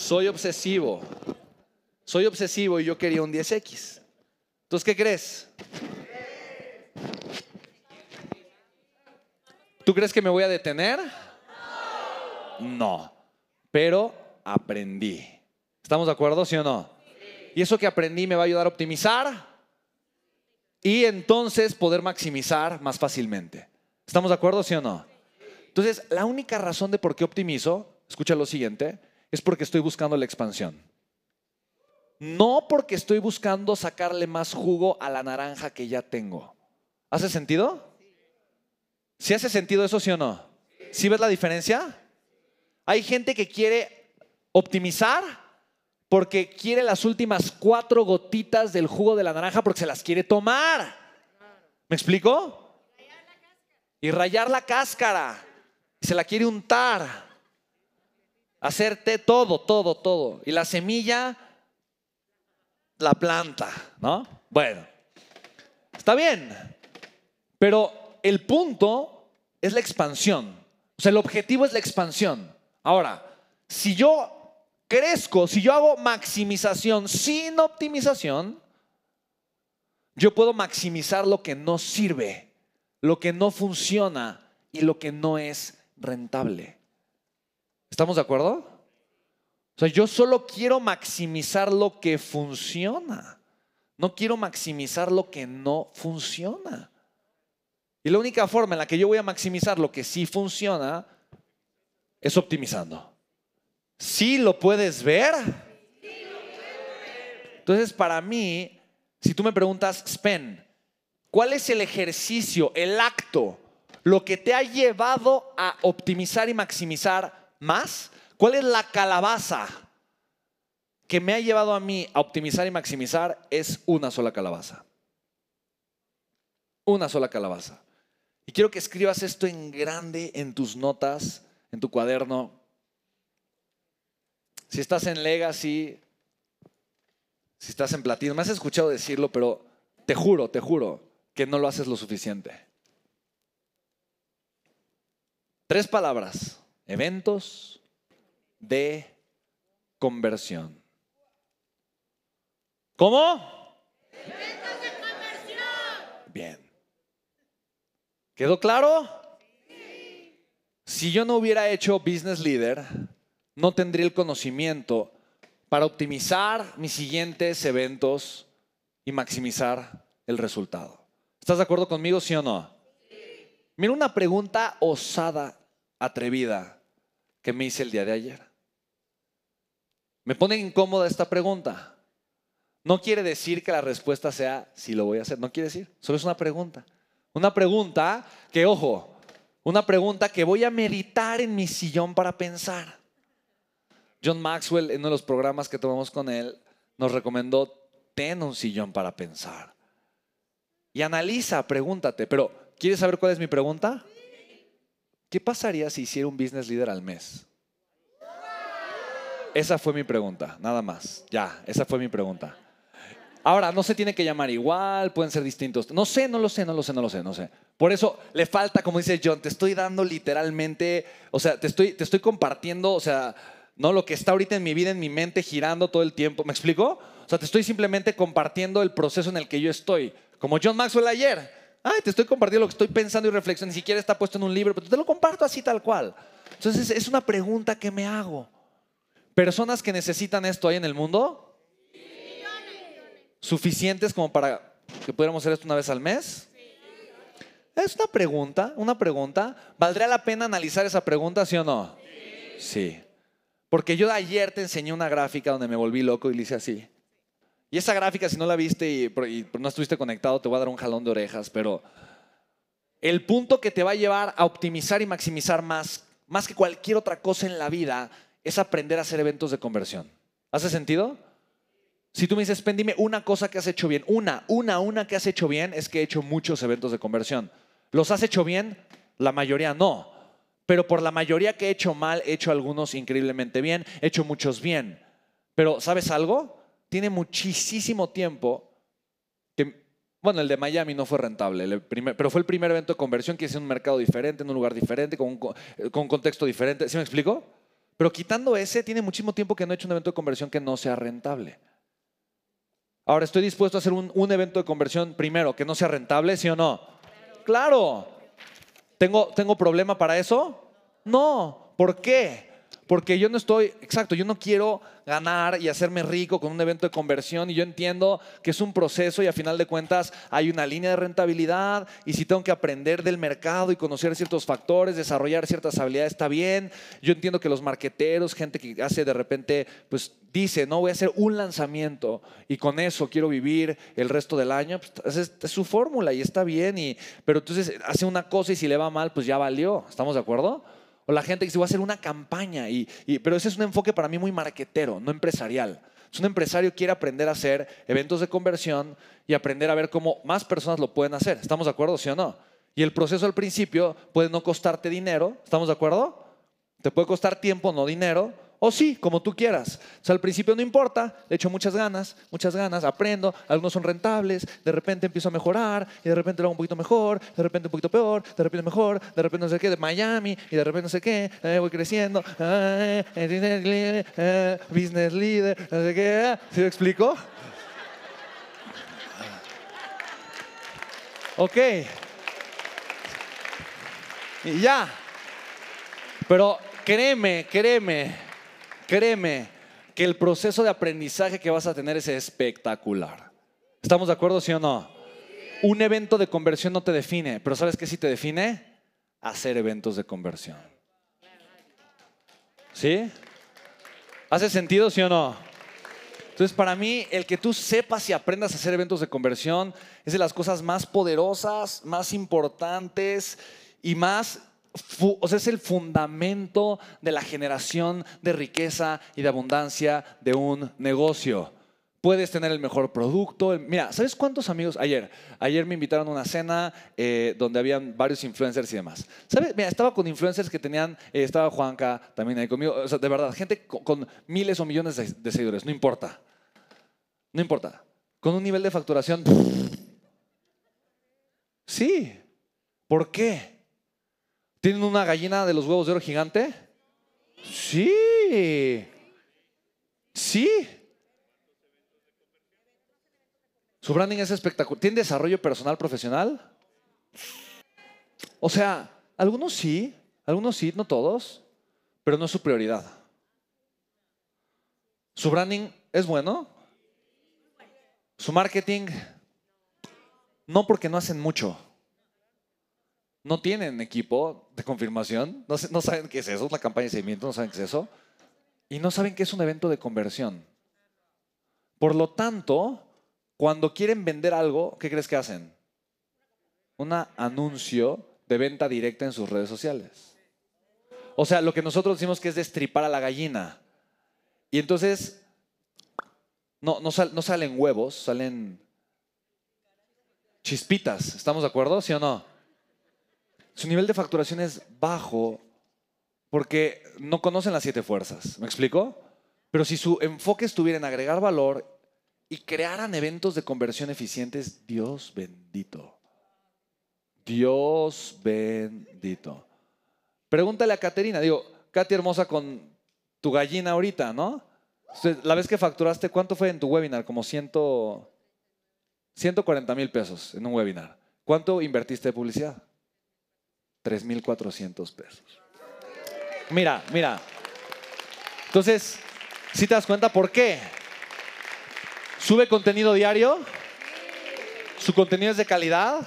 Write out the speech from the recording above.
Soy obsesivo. Soy obsesivo y yo quería un 10X. Entonces, ¿qué crees? ¿Tú crees que me voy a detener? No. Pero aprendí. ¿Estamos de acuerdo, sí o no? Y eso que aprendí me va a ayudar a optimizar y entonces poder maximizar más fácilmente. ¿Estamos de acuerdo, sí o no? Entonces, la única razón de por qué optimizo, escucha lo siguiente, es porque estoy buscando la expansión. No porque estoy buscando sacarle más jugo a la naranja que ya tengo. ¿Hace sentido? ¿Sí hace sentido eso, sí o no? ¿Sí ves la diferencia? Hay gente que quiere optimizar porque quiere las últimas cuatro gotitas del jugo de la naranja porque se las quiere tomar. ¿Me explico? Y rayar la cáscara. Y se la quiere untar. Hacerte todo, todo, todo. Y la semilla, la planta, ¿no? Bueno, está bien. Pero el punto es la expansión. O sea, el objetivo es la expansión. Ahora, si yo crezco, si yo hago maximización sin optimización, yo puedo maximizar lo que no sirve, lo que no funciona y lo que no es rentable. ¿Estamos de acuerdo? O sea, yo solo quiero maximizar lo que funciona. No quiero maximizar lo que no funciona. Y la única forma en la que yo voy a maximizar lo que sí funciona es optimizando. ¿Sí lo puedes ver? Entonces, para mí, si tú me preguntas, Spen, ¿cuál es el ejercicio, el acto, lo que te ha llevado a optimizar y maximizar más? ¿Cuál es la calabaza que me ha llevado a mí a optimizar y maximizar? Es una sola calabaza. Una sola calabaza. Y quiero que escribas esto en grande en tus notas, en tu cuaderno. Si estás en Legacy, si estás en Platino, me has escuchado decirlo, pero te juro, te juro que no lo haces lo suficiente. Tres palabras, eventos de conversión. ¿Cómo? Eventos de conversión. Bien. ¿Quedó claro? Si yo no hubiera hecho Business Leader, no tendría el conocimiento para optimizar mis siguientes eventos y maximizar el resultado. ¿Estás de acuerdo conmigo, sí o no? Mira una pregunta osada, atrevida, que me hice el día de ayer. Me pone incómoda esta pregunta. No quiere decir que la respuesta sea si lo voy a hacer, no quiere decir, solo es una pregunta. Una pregunta que, ojo, una pregunta que voy a meditar en mi sillón para pensar. John Maxwell, en uno de los programas que tomamos con él, nos recomendó, ten un sillón para pensar. Y analiza, pregúntate, pero ¿quieres saber cuál es mi pregunta? ¿Qué pasaría si hiciera un business leader al mes? Esa fue mi pregunta, nada más. Ya, esa fue mi pregunta. Ahora, no se tiene que llamar igual, pueden ser distintos. No sé, no lo sé, no lo sé, no lo sé, no sé. Por eso le falta, como dice John, te estoy dando literalmente, o sea, te estoy, te estoy compartiendo, o sea, no lo que está ahorita en mi vida, en mi mente, girando todo el tiempo. ¿Me explico? O sea, te estoy simplemente compartiendo el proceso en el que yo estoy. Como John Maxwell ayer. Ay, te estoy compartiendo lo que estoy pensando y reflexionando. Ni siquiera está puesto en un libro, pero te lo comparto así tal cual. Entonces, es una pregunta que me hago. ¿Personas que necesitan esto hay en el mundo? ¿Suficientes como para que pudiéramos hacer esto una vez al mes? Es una pregunta, una pregunta. ¿Valdría la pena analizar esa pregunta, sí o no? Sí. Porque yo ayer te enseñé una gráfica donde me volví loco y le hice así. Y esa gráfica, si no la viste y, no estuviste conectado, te voy a dar un jalón de orejas, pero el punto que te va a llevar a optimizar y maximizar más, más que cualquier otra cosa en la vida, es aprender a hacer eventos de conversión. ¿Hace sentido? Si tú me dices, Pen, dime una cosa que has hecho bien, una, una, una que has hecho bien, es que he hecho muchos eventos de conversión. ¿Los has hecho bien? La mayoría no pero por la mayoría que he hecho mal, he hecho algunos increíblemente bien, he hecho muchos bien. Pero ¿sabes algo? Tiene muchísimo tiempo que, bueno, el de Miami no fue rentable, pero fue el primer evento de conversión que hice en un mercado diferente, en un lugar diferente, con un, con un contexto diferente. ¿Sí me explico? Pero quitando ese, tiene muchísimo tiempo que no he hecho un evento de conversión que no sea rentable. Ahora, ¿estoy dispuesto a hacer un, evento de conversión primero que no sea rentable, sí o no? Claro. ¿Tengo, ¿Tengo problema para eso? No. ¿Por qué? Porque yo no estoy, exacto, yo no quiero ganar y hacerme rico con un evento de conversión y yo entiendo que es un proceso y a final de cuentas hay una línea de rentabilidad y si tengo que aprender del mercado y conocer ciertos factores, desarrollar ciertas habilidades, está bien. Yo entiendo que los marqueteros, gente que hace de repente, pues dice, no voy a hacer un lanzamiento y con eso quiero vivir el resto del año, pues, es, es su fórmula y está bien, y, pero entonces hace una cosa y si le va mal, pues ya valió. ¿Estamos de acuerdo? La gente que se va a hacer una campaña, y, pero ese es un enfoque para mí muy marquetero, no empresarial. Es un empresario quiere aprender a hacer eventos de conversión y aprender a ver cómo más personas lo pueden hacer. ¿Estamos de acuerdo, sí o no? Y el proceso al principio puede no costarte dinero. ¿Estamos de acuerdo? Te puede costar tiempo, no dinero o sí, como tú quieras. O sea, al principio no importa, le echo muchas ganas, muchas ganas, aprendo, algunos son rentables, de repente empiezo a mejorar, y de repente lo hago un poquito mejor, de repente un poquito peor, de repente mejor, de repente no sé qué, de Miami, y de repente no sé qué, eh, voy creciendo, eh, eh, business leader, no sé qué, ¿sí lo explico? Ok. Y ya. Pero créeme, créeme, Créeme que el proceso de aprendizaje que vas a tener es espectacular. ¿Estamos de acuerdo, sí o no? Un evento de conversión no te define, pero ¿sabes qué sí te define? Hacer eventos de conversión. ¿Sí? ¿Hace sentido, sí o no? Entonces, para mí, el que tú sepas y aprendas a hacer eventos de conversión es de las cosas más poderosas, más importantes y más o sea, es el fundamento de la generación de riqueza y de abundancia de un negocio. Puedes tener el mejor producto. Mira, ¿sabes cuántos amigos? Ayer, ayer me invitaron a una cena eh, donde habían varios influencers y demás. ¿Sabes? Mira, estaba con influencers que tenían, eh, estaba Juanca también ahí conmigo. O sea, de verdad, gente con, miles o millones de, de seguidores, no importa. No importa. Con un nivel de facturación. Sí. ¿Por qué? ¿Tienen una gallina de los huevos de oro gigante? Sí. Sí. Su branding es espectacular. ¿Tiene desarrollo personal profesional? O sea, algunos sí, algunos sí, no todos, pero no es su prioridad. Su branding es bueno. Su marketing, no porque no hacen mucho no tienen equipo de confirmación, no, saben qué es eso, es la campaña de seguimiento, no saben qué es eso, y no saben qué es un evento de conversión. Por lo tanto, cuando quieren vender algo, ¿qué crees que hacen? Un anuncio de venta directa en sus redes sociales. O sea, lo que nosotros decimos que es destripar a la gallina. Y entonces, no, no salen huevos, salen chispitas. ¿Estamos de acuerdo? ¿Sí o no? Su nivel de facturación es bajo porque no conocen las siete fuerzas. ¿Me explico? Pero si su enfoque estuviera en agregar valor y crearan eventos de conversión eficientes, Dios bendito. Dios bendito. Pregúntale a Caterina, digo, Katy hermosa con tu gallina ahorita, ¿no? La vez que facturaste, ¿cuánto fue en tu webinar? Como 140 mil pesos en un webinar. ¿Cuánto invertiste de publicidad? 3.400 pesos. Mira, mira. Entonces, si te das cuenta por qué? ¿Sube contenido diario? ¿Su contenido es de calidad?